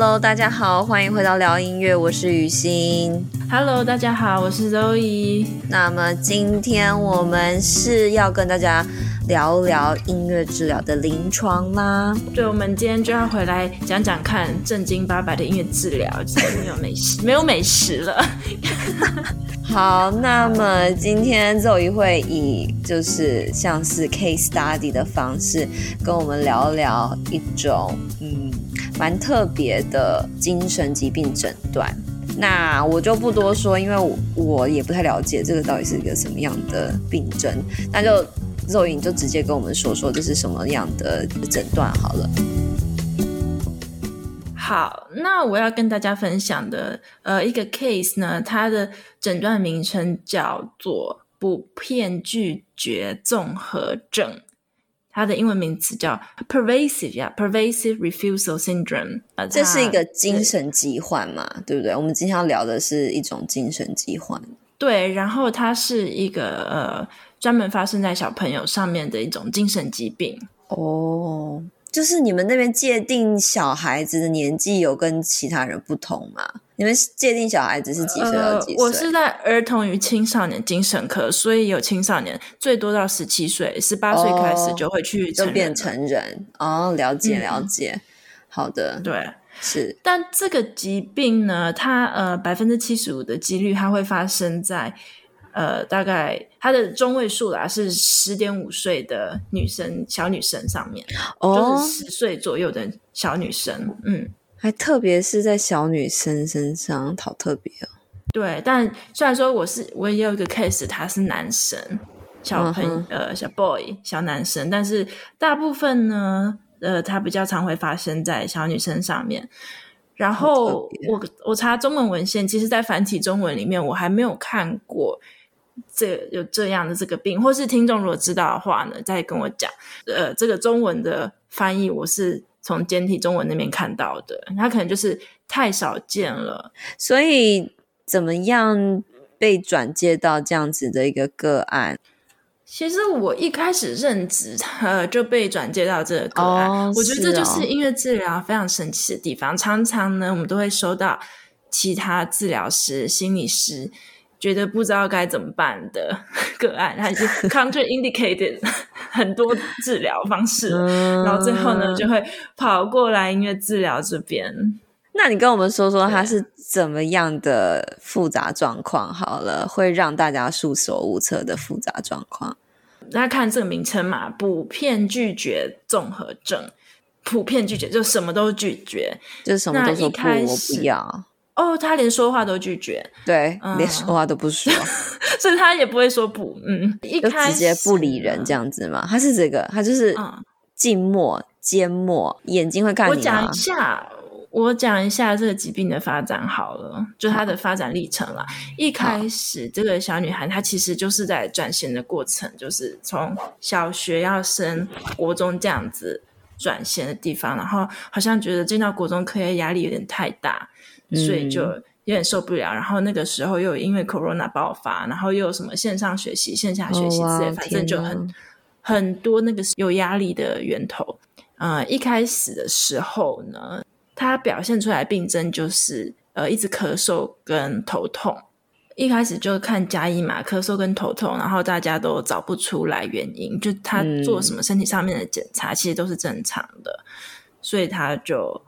Hello，大家好，欢迎回到聊音乐，我是雨欣。Hello，大家好，我是 Zoe。那么今天我们是要跟大家聊聊音乐治疗的临床啦。对，我们今天就要回来讲讲看正经八百的音乐治疗，今天没有美食，没有美食了。好，那么今天 Zoe 会以就是像是 case study 的方式跟我们聊聊一种嗯。蛮特别的精神疾病诊断，那我就不多说，因为我我也不太了解这个到底是一个什么样的病症，那就肉影就直接跟我们说说这是什么样的诊断好了。好，那我要跟大家分享的呃一个 case 呢，它的诊断名称叫做不片拒绝综合症。它的英文名词叫 pervasive 呀，pervasive refusal syndrome。这是一个精神疾患嘛，对不对？我们今天要聊的是一种精神疾患。对，然后它是一个呃专门发生在小朋友上面的一种精神疾病。哦，就是你们那边界定小孩子的年纪有跟其他人不同吗？你们界定小孩子是几岁到几岁？呃，我是在儿童与青少年精神科，所以有青少年最多到十七岁，十八岁开始就会去就变成人哦。了解了解，嗯，好的，对，是。但这个疾病呢，它呃百分之七十五的几率，它会发生在呃大概它的中位数啦是十点五岁的女生小女生上面，哦，就是十岁左右的小女生，嗯。还特别是在小女生身上，好特别哦。对，但虽然说我是我也有一个 case，他是男生，小朋呃小 boy 小男生，但是大部分呢，呃，他比较常会发生在小女生上面。然后我我查中文文献，其实，在繁体中文里面，我还没有看过这有这样的这个病，或是听众如果知道的话呢，再跟我讲。呃，这个中文的翻译我是。从简体中文那边看到的，它可能就是太少见了，所以怎么样被转介到这样子的一个个案？其实我一开始任职，呃，就被转介到这个个案。哦，我觉得这就是音乐治疗非常神奇的地方。哦，常常呢，我们都会收到其他治疗师、心理师。觉得不知道该怎么办的 个案，还是 contraindicated 很多治疗方式，然后最后呢就会跑过来音乐治疗这边。那你跟我们说说它是怎么样的复杂状况？好了，会让大家束手无策的复杂状况。大家看这个名称嘛，普遍拒绝综合症，普遍拒绝就什么都拒绝，就什么都说不，我不要。哦，他连说话都拒绝，对，嗯、连说话都不说，所以他也不会说不，嗯，一开始就直接不理人这样子嘛。他是这个，他就是静默、缄默，眼睛会看你。我讲一下，我讲一下这个疾病的发展好了，就他的发展历程啦。一开始，这个小女孩她其实就是在转型的过程，就是从小学要升国中这样子转型的地方，然后好像觉得进到国中课业压力有点太大。所以就有点受不了，嗯、然后那个时候又因为 Corona 爆发，然后又有什么线上学习、线下学习之类，哦、反正就很很多那个有压力的源头。呃，一开始的时候呢，他表现出来病症就是呃一直咳嗽跟头痛。一开始就看加医嘛，咳嗽跟头痛，然后大家都找不出来原因，就他做什么身体上面的检查，其实都是正常的，所以他就。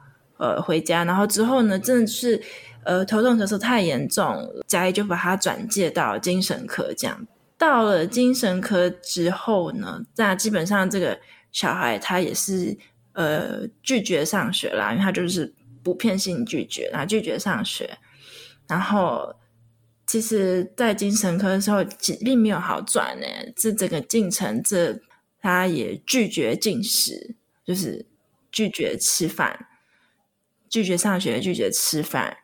呃，回家，然后之后呢，真的是呃头痛咳嗽太严重，家医就把他转介到精神科。这样到了精神科之后呢，那基本上这个小孩他也是呃拒绝上学啦，因为他就是补片性拒绝，然后拒绝上学。然后其实，在精神科的时候，并没有好转呢。这整个进程，这他也拒绝进食，就是拒绝吃饭。拒绝上学，拒绝吃饭，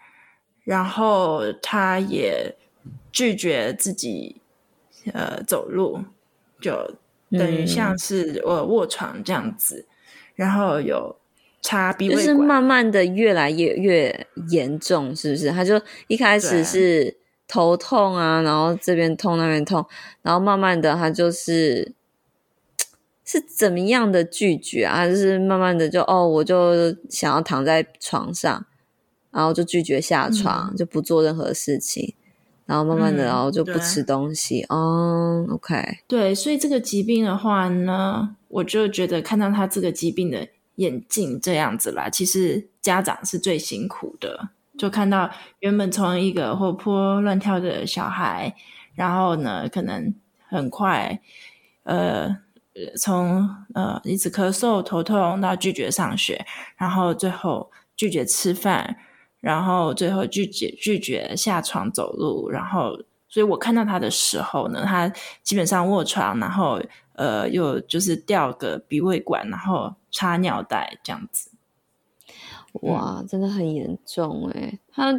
然后他也拒绝自己呃走路，就等于像是呃卧床这样子，嗯、然后有插鼻胃管，就是慢慢的越来越越严重，是不是？他就一开始是头痛啊，然后这边痛那边痛，然后慢慢的他就是。是怎么样的拒绝啊？就是慢慢的就哦，我就想要躺在床上，然后就拒绝下床，嗯、就不做任何事情，然后慢慢的，嗯、然后就不吃东西。哦、嗯 oh,，OK，对，所以这个疾病的话呢，我就觉得看到他这个疾病的演进这样子啦，其实家长是最辛苦的，就看到原本从一个活泼乱跳的小孩，然后呢，可能很快，呃。从呃一直咳嗽、头痛到拒绝上学，然后最后拒绝吃饭，然后最后拒绝拒绝下床走路，然后所以我看到他的时候呢，他基本上卧床，然后呃又就是吊个鼻胃管，然后插尿袋这样子。哇，真的很严重诶，他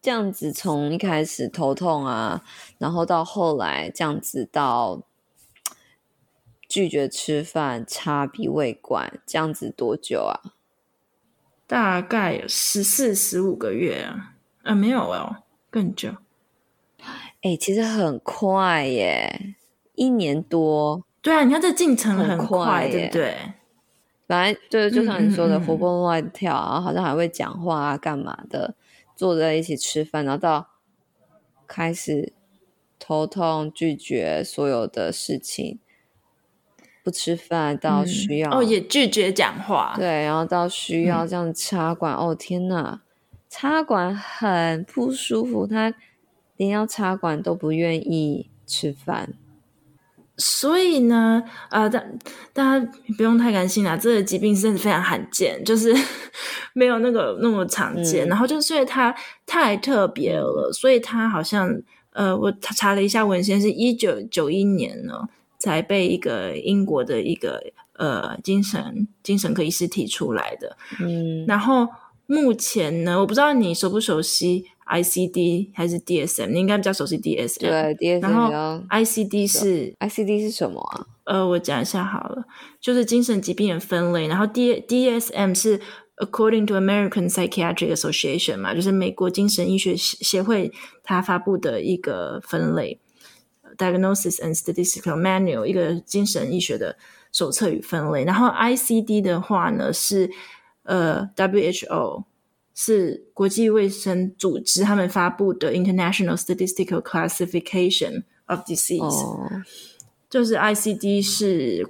这样子从一开始头痛啊，然后到后来这样子到。拒绝吃饭、插鼻胃管，这样子多久啊？大概有十四、十五个月啊？啊，没有哦，更久。哎、欸，其实很快耶，一年多。对啊，你看这进程很快，对不对？本来对，就像你说的，嗯嗯嗯活蹦乱跳，然后好像还会讲话啊，干嘛的，坐在一起吃饭，然后到开始头痛，拒绝所有的事情。不吃饭到需要、嗯、哦，也拒绝讲话，对，然后到需要这样插管，嗯、哦天哪，插管很不舒服，他连要插管都不愿意吃饭，所以呢，呃，大大家不用太担心啦，这个疾病真的非常罕见，就是 没有那个那么常见，嗯、然后就是因为它太特别了，所以它好像呃，我查了一下文献，是一九九一年呢。才被一个英国的一个呃精神精神科医师提出来的。嗯，然后目前呢，我不知道你熟不熟悉 ICD 还是 DSM，你应该比较熟悉 DSM。对，DSM。然后 ICD 是 ICD 是什么啊？呃，我讲一下好了，就是精神疾病的分类。然后 D DSM 是 According to American Psychiatric Association 嘛，就是美国精神医学协会它发布的一个分类。Diagnosis and Statistical Manual，一个精神医学的手册与分类。然后 ICD 的话呢，是呃 WHO 是国际卫生组织他们发布的 International Statistical Classification of Disease，、oh. 就是 ICD 是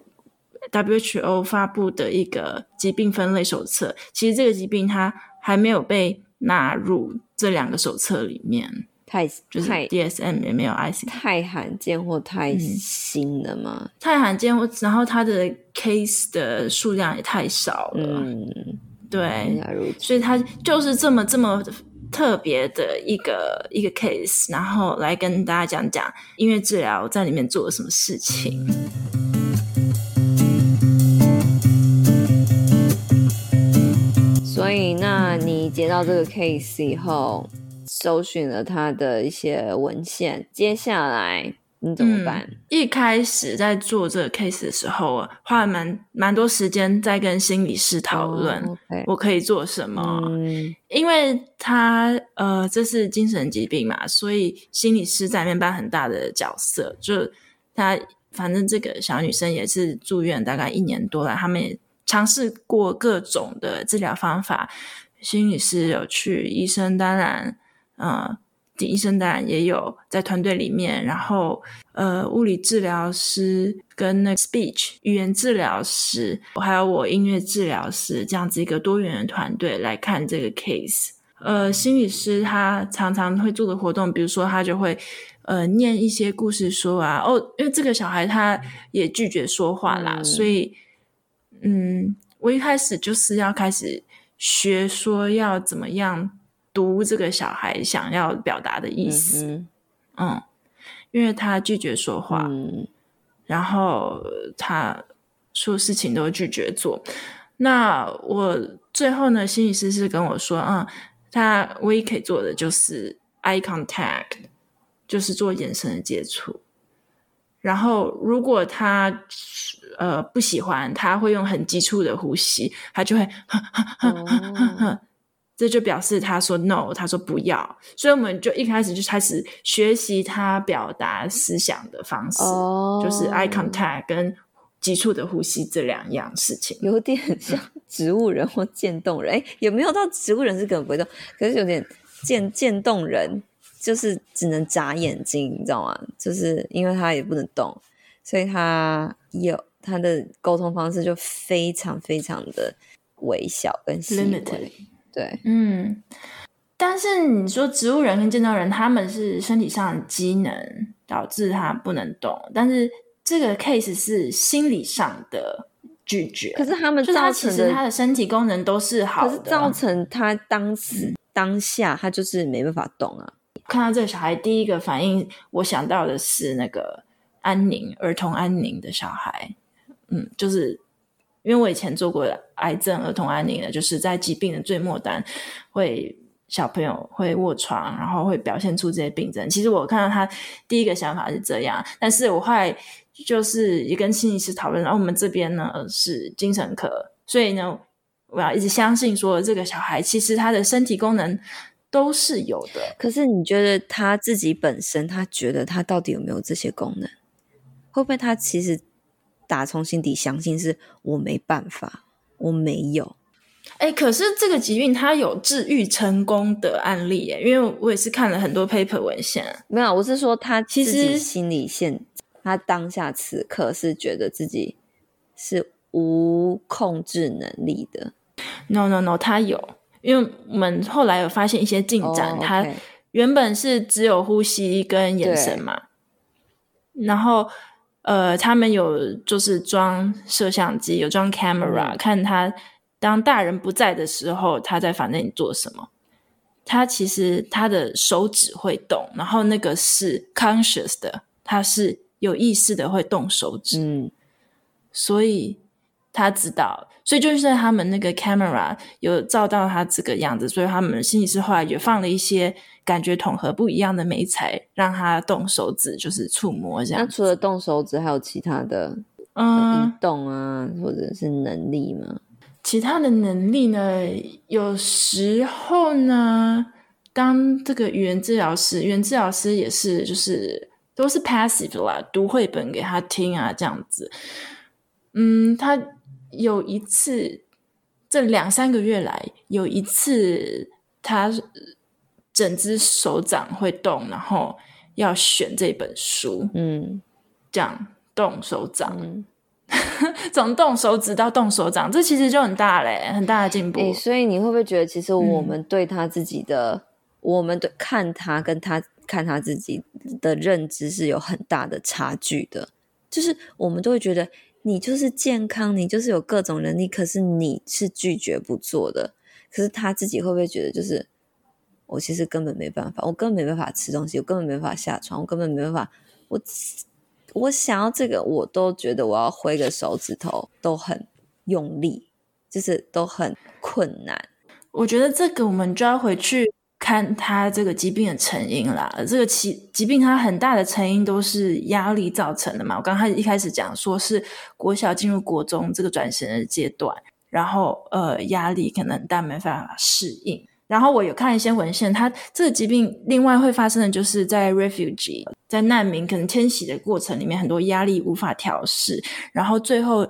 WHO 发布的一个疾病分类手册。其实这个疾病它还没有被纳入这两个手册里面。太就是 DSM 也没有 ICD，太罕见或太新了吗？嗯、太罕见，或然后它的 case 的数量也太少了。嗯，对，所以它就是这么这么特别的一个一个 case，然后来跟大家讲讲音乐治疗在里面做了什么事情。所以，那你接到这个 case 以后，搜寻了他的一些文献，接下来你怎么办？嗯，一开始在做这个 case 的时候，花了蛮蛮多时间在跟心理师讨论，我可以做什么。因为他呃，这是精神疾病嘛，所以心理师在里面扮很大的角色。就他反正这个小女生也是住院大概一年多了，他们也尝试过各种的治疗方法。心理师有去，医生当然。呃，医生当然也有在团队里面，然后呃，物理治疗师跟那个 speech 语言治疗师，还有我音乐治疗师这样子一个多元的团队来看这个 case。呃，心理师他常常会做的活动，比如说他就会呃念一些故事书啊，哦，因为这个小孩他也拒绝说话啦，嗯、所以嗯，我一开始就是要开始学说要怎么样。读这个小孩想要表达的意思，嗯，嗯，因为他拒绝说话，嗯，然后他说事情都拒绝做。那我最后呢，心理师是跟我说，嗯，他唯一可以做的就是 eye contact，就是做眼神的接触。然后如果他呃不喜欢，他会用很急促的呼吸，他就会呵呵呵呵呵呵。这就表示他说 no，他说不要，所以我们就一开始就开始学习他表达思想的方式，oh. 就是 eye contact 跟急促的呼吸这两样事情，有点像植物人或渐冻人。哎，也没有到植物人是根本不会动，可是有点渐渐冻人，就是只能眨眼睛，你知道吗？就是因为他也不能动，所以他有他的沟通方式就非常非常的微小跟细微。Limited. 对，嗯。但是你说植物人跟渐冻人，他们是身体上的机能导致他不能动，但是这个 case 是心理上的拒绝。可是他们造成的其实他的身体功能都是好的，可是造成他当时、嗯、当下他就是没办法动啊。看到这个小孩，第一个反应我想到的是那个安宁儿童安宁的小孩，嗯，就是因为我以前做过癌症儿童安宁的，就是在疾病的最末端会。小朋友会卧床，然后会表现出这些病症。其实我看到他第一个想法是这样，但是我后来就是也跟心理师讨论，然后我们这边呢是精神科，所以呢我要一直相信说这个小孩其实他的身体功能都是有的。可是你觉得他自己本身，他觉得他到底有没有这些功能？会不会他其实打从心底相信是我没办法，我没有？哎，可是这个疾病它有治愈成功的案例耶，因为我也是看了很多 paper 文献。没有，我是说他其实心里现，他当下此刻是觉得自己是无控制能力的。No No No，他有，因为我们后来有发现一些进展，oh. 他原本是只有呼吸跟眼神嘛，然后呃，他们有就是装摄像机，有装 camera、嗯、看他。当大人不在的时候，他在房间里做什么？他其实他的手指会动，然后那个是 conscious 的，他是有意识的会动手指。嗯，所以他知道，所以就是在他们那个 camera 有照到他这个样子，所以他们心理师后来也放了一些感觉统合不一样的美材，让他动手指，就是触摸这样。那除了动手指，还有其他的嗯移动啊，或者是能力吗？其他的能力呢？有时候呢，当这个语言治疗师，语言治疗师也是，就是都是 passive 啦，读绘本给他听啊，这样子。嗯，他有一次，这两三个月来，有一次他整只手掌会动，然后要选这本书，嗯，这样动手掌。嗯 从动手指到动手掌，这其实就很大嘞，很大的进步。欸，所以你会不会觉得，其实我们对他自己的，嗯、我们对看他跟他看他自己的认知是有很大的差距的？就是我们都会觉得，你就是健康，你就是有各种能力，可是你是拒绝不做的。可是他自己会不会觉得，就是我其实根本没办法，我根本没办法吃东西，我根本没办法下床，我根本没办法，我。我想要这个，我都觉得我要挥个手指头都很用力，就是都很困难。我觉得这个我们就要回去看他这个疾病的成因啦。这个疾疾病它很大的成因都是压力造成的嘛。我刚才一开始讲说是国小进入国中这个转型的阶段，然后呃压力可能但没办法适应。然后我有看一些文献，他这个疾病另外会发生的就是在 refugee 在难民可能迁徙的过程里面，很多压力无法调适，然后最后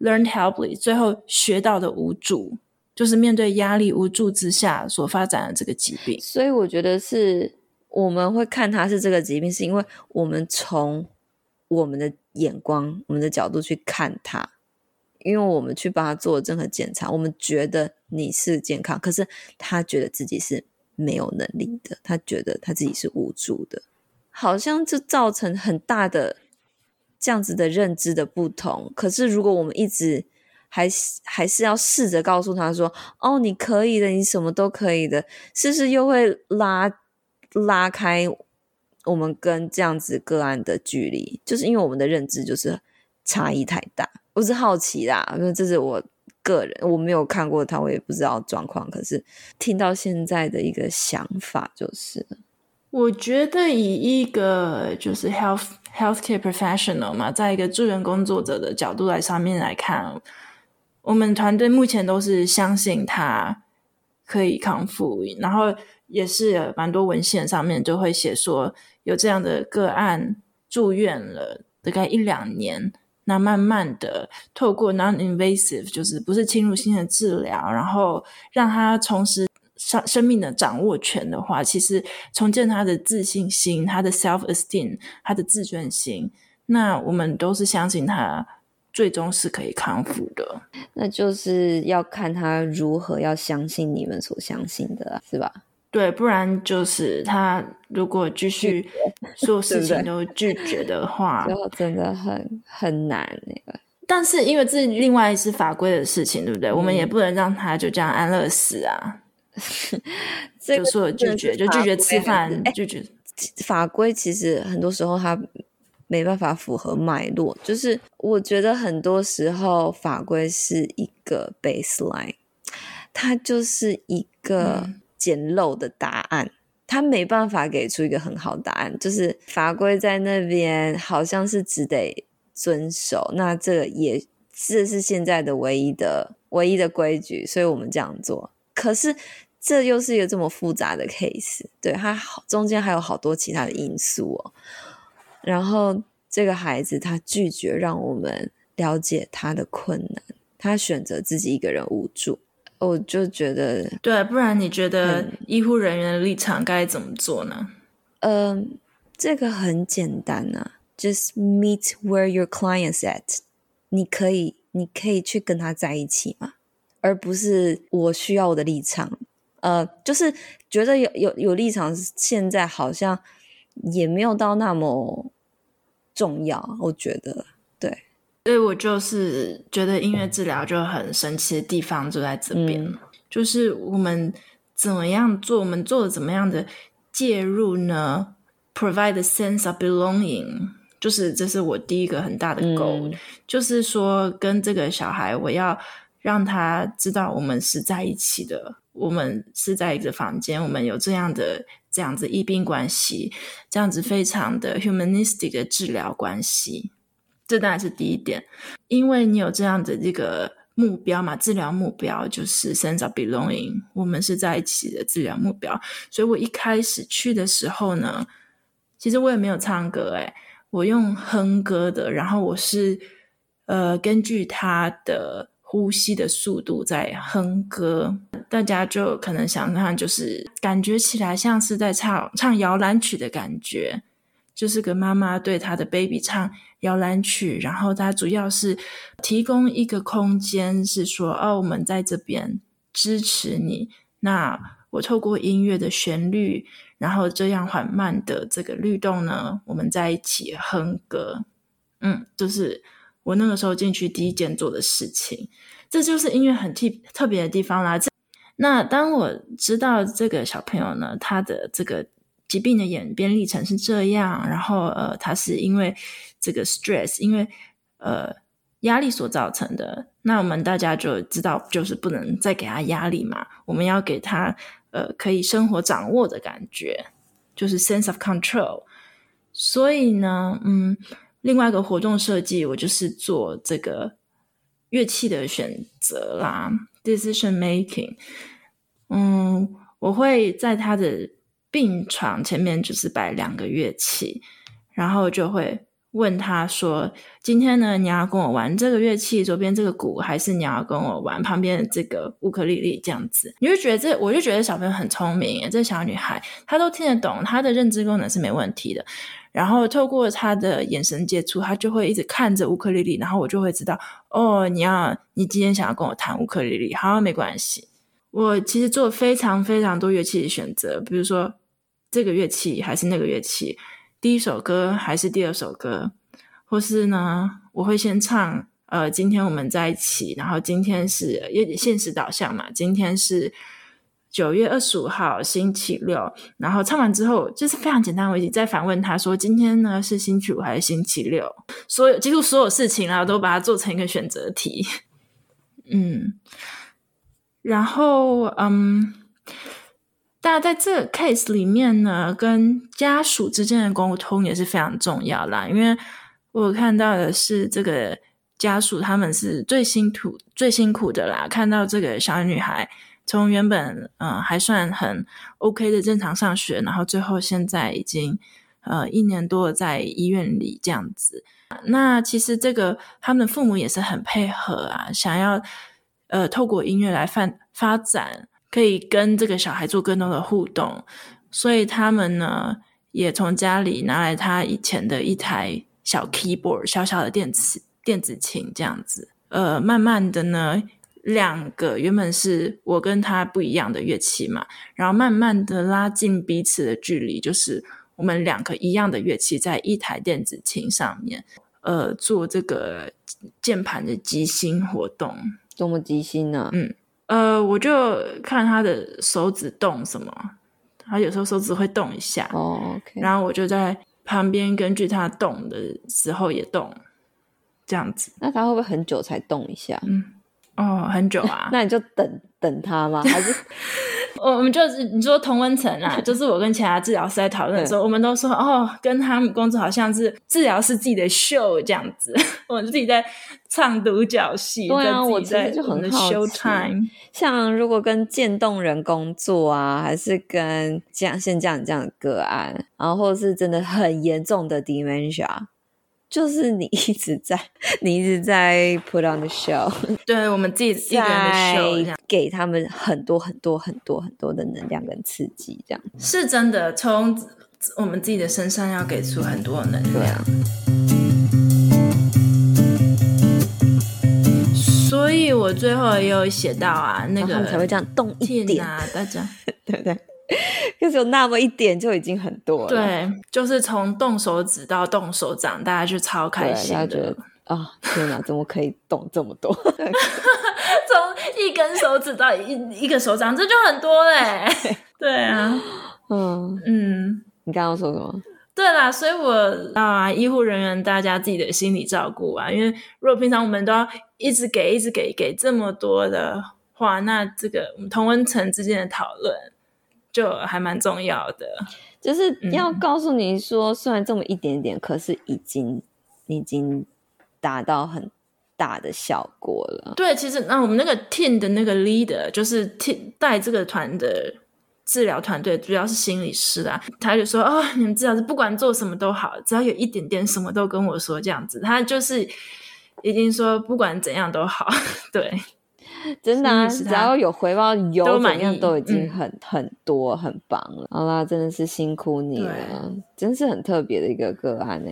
learned helpless，最后学到的无助，就是面对压力无助之下所发展的这个疾病。所以我觉得是我们会看它是这个疾病，是因为我们从我们的眼光、我们的角度去看它。因为我们去帮他做任何检查，我们觉得你是健康，可是他觉得自己是没有能力的，他觉得他自己是无助的，好像就造成很大的这样子的认知的不同。可是如果我们一直还还是要试着告诉他说：“哦，你可以的，你什么都可以的”，是不是又会拉拉开我们跟这样子个案的距离？就是因为我们的认知就是差异太大。我是好奇啦，因为这是我个人，我没有看过他，我也不知道状况。可是听到现在的一个想法就是，我觉得以一个就是 health healthcare professional 嘛，在一个助人工作者的角度来上面来看，我们团队目前都是相信他可以康复，然后也是蛮多文献上面就会写说有这样的个案住院了大概一两年。那慢慢的透过 non-invasive，就是不是侵入性的治疗，然后让他重拾生生命的掌握权的话，其实重建他的自信心、他的 self-esteem、他的自尊心，那我们都是相信他最终是可以康复的。那就是要看他如何要相信你们所相信的，是吧？对，不然就是他如果继续所有事情都拒绝的话，就真的很很难那个。但是因为这另外是法规的事情，对不对？嗯、我们也不能让他就这样安乐死啊。就说拒绝，就拒绝吃饭，拒绝。法规其实很多时候他没办法符合脉络，就是我觉得很多时候法规是一个 baseline，它就是一个。嗯简陋的答案，他没办法给出一个很好答案。就是法规在那边，好像是只得遵守。那这也这是现在的唯一的唯一的规矩，所以我们这样做。可是这又是一个这么复杂的 case，对，它中间还有好多其他的因素哦。然后这个孩子他拒绝让我们了解他的困难，他选择自己一个人无助。我就觉得，对，不然你觉得医护人员的立场该怎么做呢？嗯、呃，这个很简单啊，just meet where your client's at。你可以，你可以去跟他在一起嘛，而不是我需要我的立场。呃，就是觉得有有有立场，现在好像也没有到那么重要，我觉得。所以我就是觉得音乐治疗就很神奇的地方就在这边，嗯、就是我们怎么样做，我们做的怎么样的介入呢？Provide a sense of belonging，就是这是我第一个很大的 goal，、嗯、就是说跟这个小孩，我要让他知道我们是在一起的，我们是在一个房间，我们有这样的这样子医病关系，这样子非常的 humanistic 的治疗关系。这当然是第一点，因为你有这样的这个目标嘛，治疗目标就是 sense of belonging，我们是在一起的治疗目标。所以我一开始去的时候呢，其实我也没有唱歌，诶，我用哼歌的，然后我是呃根据他的呼吸的速度在哼歌，大家就可能想象就是感觉起来像是在唱唱摇篮曲的感觉。就是个妈妈对她的 baby 唱摇篮曲，然后它主要是提供一个空间，是说哦，我们在这边支持你。那我透过音乐的旋律，然后这样缓慢的这个律动呢，我们在一起哼歌。嗯，就是我那个时候进去第一件做的事情，这就是音乐很特特别的地方啦。那当我知道这个小朋友呢，他的这个。疾病的演变历程是这样，然后呃，他是因为这个 stress，因为呃压力所造成的。那我们大家就知道，就是不能再给他压力嘛，我们要给他呃可以生活掌握的感觉，就是 sense of control。所以呢，嗯，另外一个活动设计，我就是做这个乐器的选择啦，decision making。嗯，我会在他的。病床前面就是摆两个乐器，然后就会问他说：“今天呢，你要跟我玩这个乐器，左边这个鼓，还是你要跟我玩旁边的这个乌克丽丽？”这样子，你就觉得这，我就觉得小朋友很聪明，这小女孩她都听得懂，她的认知功能是没问题的。然后透过她的眼神接触，她就会一直看着乌克丽丽，然后我就会知道，哦，你要你今天想要跟我弹乌克丽丽，好，没关系。我其实做非常非常多乐器的选择，比如说。这个乐器还是那个乐器，第一首歌还是第二首歌，或是呢，我会先唱，呃，今天我们在一起，然后今天是有点现实导向嘛，今天是九月二十五号星期六，然后唱完之后就是非常简单，我已经再反问他说，今天呢是星期五还是星期六？所有几乎所有事情啊，我都把它做成一个选择题，嗯，然后嗯。但在这个 case 里面呢，跟家属之间的沟通也是非常重要啦。因为我看到的是，这个家属他们是最辛苦、最辛苦的啦。看到这个小女孩从原本嗯、呃、还算很 OK 的正常上学，然后最后现在已经呃一年多在医院里这样子。那其实这个他们的父母也是很配合啊，想要呃透过音乐来发发展，可以跟这个小孩做更多的互动，所以他们呢也从家里拿来他以前的一台小 keyboard，小小的电子电子琴这样子。呃，慢慢的呢，两个原本是我跟他不一样的乐器嘛，然后慢慢的拉近彼此的距离，就是我们两个一样的乐器在一台电子琴上面。呃，做这个键盘的即兴活动，多么即兴呢？嗯，呃，我就看他的手指动什么，他有时候手指会动一下，哦然后我就在旁边根据他动的时候也动，这样子。那他会不会很久才动一下？嗯，哦，很久啊，那你就等等他吗？还是？我们就是你说同温层啊，就是我跟其他治疗师在讨论的时候，我们都说哦，跟他们工作好像是治疗师自己的秀这样子，我们自己在唱独角戏。对啊，我真的就很好奇。像如果跟渐冻人工作啊，还是跟像像这样这样的个案，然后或者是真的很严重的 dementia。就是你一直在，你一直在 put on the show，对我们自己一个人的 show，给他们很多很多很多很多的能量跟刺激，这样是真的。从我们自己的身上要给出很多的能量。所以我最后也有写到啊，那个他们才会这样动一点啊，大家 对不对？就是有那么一点就已经很多了。对，就是从动手指到动手掌，大家就超开心的。觉得啊、哦，天哪，怎么可以动这么多？从一根手指到一一个手掌，这就很多嘞。对啊，嗯嗯，你刚刚说什么？对啦，所以我啊，医护人员大家自己的心理照顾啊，因为如果平常我们都要一直给、一直给、给这么多的话，那这个我们同温层之间的讨论。就还蛮重要的，就是要告诉你说，嗯、虽然这么一点点，可是已经已经达到很大的效果了。对，其实那我们那个 team 的那个 leader，就是 team 带这个团的治疗团队，主要是心理师啊，他就说：“哦，你们治疗师不管做什么都好，只要有一点点什么都跟我说这样子。”他就是已经说不管怎样都好，对。真的啊，只要有回报，有怎样都已经很、嗯、很多，很棒了。好啦，真的是辛苦你了，真是很特别的一个个案呢。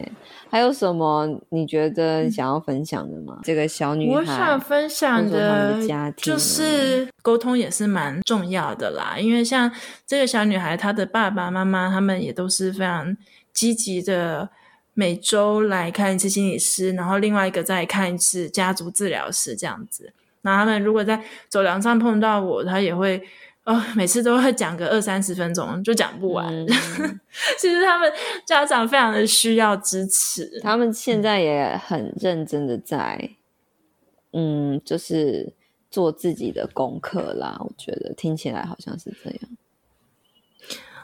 还有什么你觉得想要分享的吗？嗯、这个小女孩，我想分享的，就是沟通也是蛮重要的啦。因为像这个小女孩，她的爸爸妈妈他们也都是非常积极的，每周来看一次心理师，然后另外一个再看一次家族治疗师这样子。那他们如果在走廊上碰到我，他也会，哦，每次都会讲个二三十分钟，就讲不完。嗯、其实他们家长非常的需要支持，他们现在也很认真的在，嗯，就是做自己的功课啦。我觉得听起来好像是这样。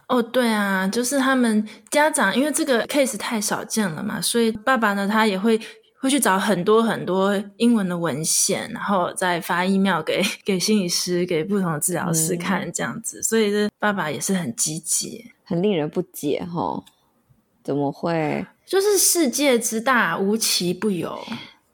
哦，对啊，就是他们家长，因为这个 case 太少见了嘛，所以爸爸呢，他也会。会去找很多很多英文的文献，然后再发 email 给给心理师、给不同的治疗师看，这样子。嗯、所以这爸爸也是很积极，很令人不解齁，怎么会？就是世界之大，无奇不有。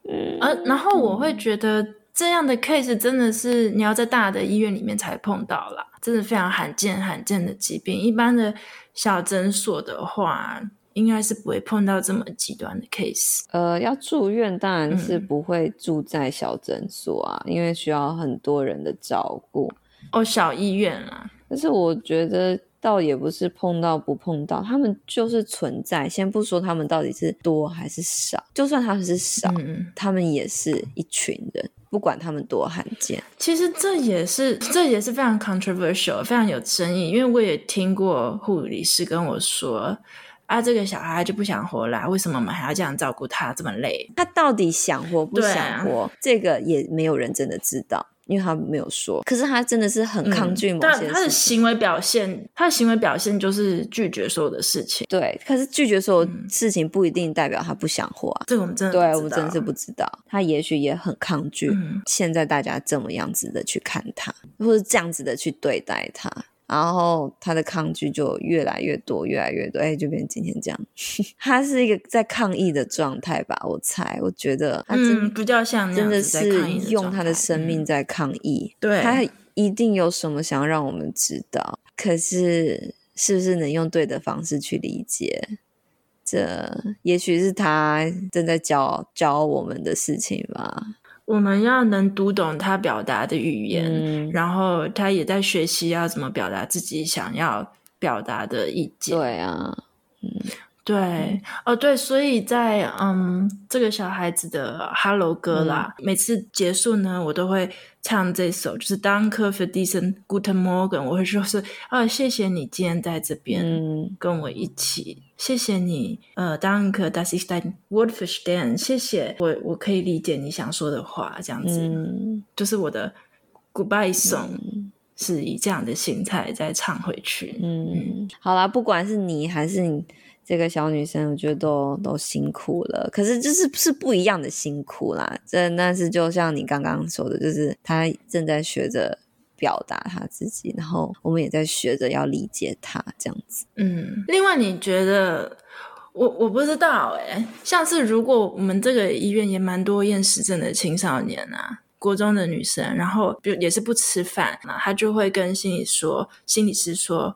嗯，而然后我会觉得这样的 case 真的是你要在大的医院里面才碰到啦，真的非常罕见罕见的疾病。一般的小诊所的话。应该是不会碰到这么极端的 case。呃，要住院当然是不会住在小诊所啊，嗯、因为需要很多人的照顾。哦，小医院啊。但是我觉得倒也不是碰到不碰到，他们就是存在。先不说他们到底是多还是少，就算他们是少，嗯、他们也是一群人，不管他们多罕见。其实这也是这也是非常 controversial，非常有争议。因为我也听过护理师跟我说。啊，这个小孩就不想活了，为什么我们还要这样照顾他，这么累？他到底想活不想活？啊、这个也没有人真的知道，因为他没有说。可是他真的是很抗拒某些事情。嗯、但他的行为表现，他的行为表现就是拒绝所有的事情。对，可是拒绝所有事情不一定代表他不想活啊。这个我们真的对，我们真的是不知道。他也许也很抗拒现在大家这么样子的去看他，或者这样子的去对待他。然后他的抗拒就越来越多，越来越多，哎，就变成今天这样。他是一个在抗议的状态吧？我猜，我觉得他真、嗯、比较像真的是用他的生命在抗议。嗯、对，他一定有什么想要让我们知道，可是是不是能用对的方式去理解？这也许是他正在教教我们的事情吧。我们要能读懂他表达的语言，嗯，然后他也在学习要怎么表达自己想要表达的意见。对啊，嗯。对、嗯，哦，对，所以在嗯，这个小孩子的 Hello 歌啦、嗯，每次结束呢，我都会唱这首，就是 Danke für diesen guten Morgen，我会说是啊，谢谢你今天在这边跟我一起，嗯、谢谢你，呃，Danke dass ich dein Wort verstehen，谢谢我，我可以理解你想说的话，这样子，嗯、就是我的 Goodbye song、嗯、是以这样的心态再唱回去。嗯，嗯。好啦，不管是你还是你。这个小女生，我觉得都都辛苦了，可是就是是不一样的辛苦啦。这但是就像你刚刚说的，就是她正在学着表达她自己，然后我们也在学着要理解她这样子。嗯，另外你觉得，我我不知道诶，像是如果我们这个医院也蛮多厌食症的青少年啊，国中的女生，然后就也是不吃饭，那她就会跟心理说，心理师说，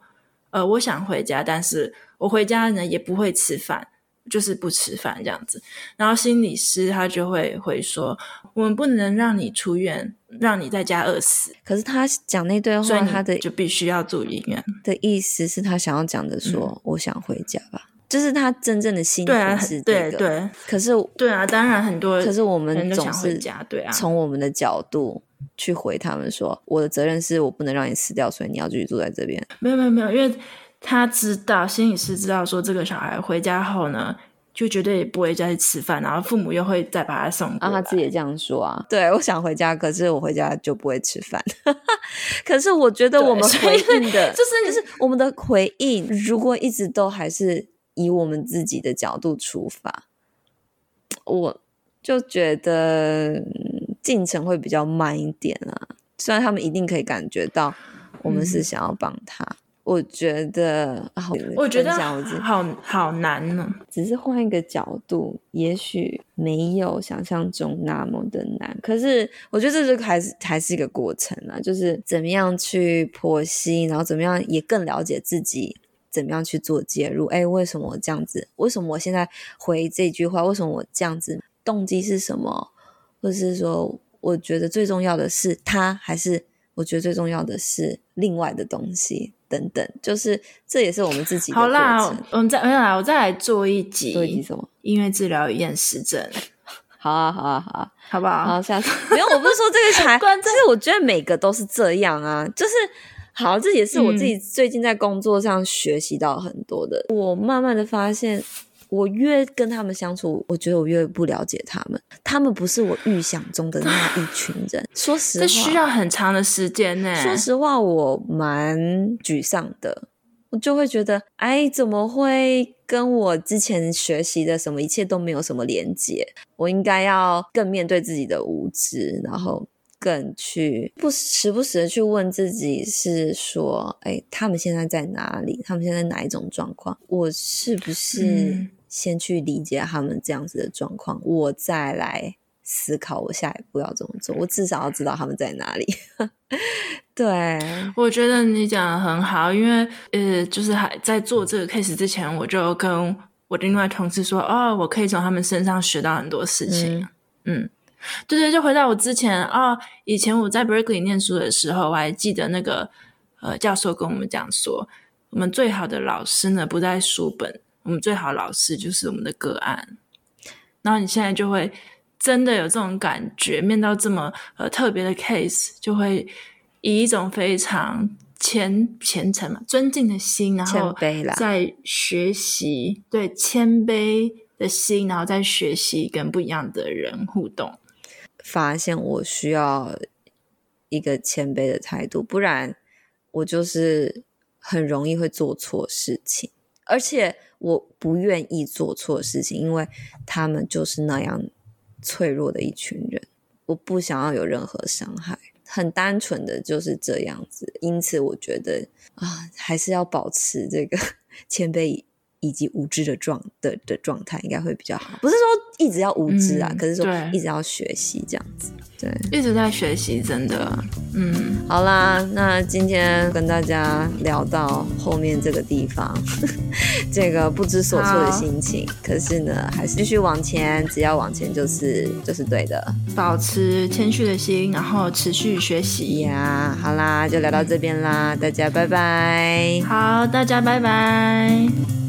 呃，我想回家，但是。我回家呢也不会吃饭，就是不吃饭这样子。然后心理师他就会会说，我们不能让你出院，让你在家饿死。可是他讲那段话，他的就必须要住医院的意思是他想要讲的说，嗯、我想回家吧，就是他真正的心情是这个。对啊，对对。可是对啊，当然很多，可是我们总是对啊，从我们的角度去回他们说，我的责任是我不能让你死掉，所以你要继续住在这边。没有没有没有，因为。他知道，心理师知道说，这个小孩回家后呢，就绝对不会再去吃饭，然后父母又会再把他送。啊，他自己也这样说啊。对，我想回家，可是我回家就不会吃饭。可是我觉得我们回应的，就是就是我们的回应，如果一直都还是以我们自己的角度出发，我就觉得进程会比较慢一点啊。虽然他们一定可以感觉到我们是想要帮他。嗯我觉得，好，我觉得好好难呢。只是换一个角度，也许没有想象中那么的难。可是，我觉得这是还是还是一个过程啊，就是怎么样去剖析，然后怎么样也更了解自己，怎么样去做介入。哎，为什么我这样子？为什么我现在回这句话？为什么我这样子？动机是什么？或者是说，我觉得最重要的是他，还是我觉得最重要的是另外的东西？等等，就是这也是我们自己的。好啦，我们再来，我再来做一集。做一集什么？音乐治疗与厌食症。好啊，好啊，好啊，好不好？好，下次没有，我不是说这个才，其实我觉得每个都是这样啊。就是好，这也是我自己最近在工作上学习到很多的。嗯、我慢慢的发现。我越跟他们相处，我觉得我越不了解他们。他们不是我预想中的那一群人。说实话，这需要很长的时间呢。说实话，我蛮沮丧的。我就会觉得，哎，怎么会跟我之前学习的什么一切都没有什么连接？我应该要更面对自己的无知，然后更去不时不时的去问自己，是说，哎，他们现在在哪里？他们现在哪一种状况？我是不是？嗯先去理解他们这样子的状况，我再来思考我下一步要怎么做。我至少要知道他们在哪里。对，我觉得你讲的很好，因为呃，就是还在做这个 case 之前，我就跟我的另外同事说，哦，我可以从他们身上学到很多事情。嗯，嗯对对，就回到我之前啊、哦，以前我在 Berkeley 念书的时候，我还记得那个呃教授跟我们讲说，我们最好的老师呢，不在书本。我们最好的老师就是我们的个案，然后你现在就会真的有这种感觉，面到这么呃特别的 case，就会以一种非常虔虔诚嘛、尊敬的心，然后在学习，对谦卑的心，然后在学习跟不一样的人互动，发现我需要一个谦卑的态度，不然我就是很容易会做错事情，而且。我不愿意做错事情，因为他们就是那样脆弱的一群人。我不想要有任何伤害，很单纯的就是这样子。因此，我觉得啊，还是要保持这个 谦卑以及无知的状的的状态，应该会比较好。不是说一直要无知啊，嗯、可是说一直要学习这样子。对，一直在学习，真的。嗯，好啦，那今天跟大家聊到后面这个地方，这个不知所措的心情。可是呢，还是继续往前，只要往前就是就是对的。保持谦虚的心，然后持续学习呀。好啦，就聊到这边啦，大家拜拜。好，大家拜拜。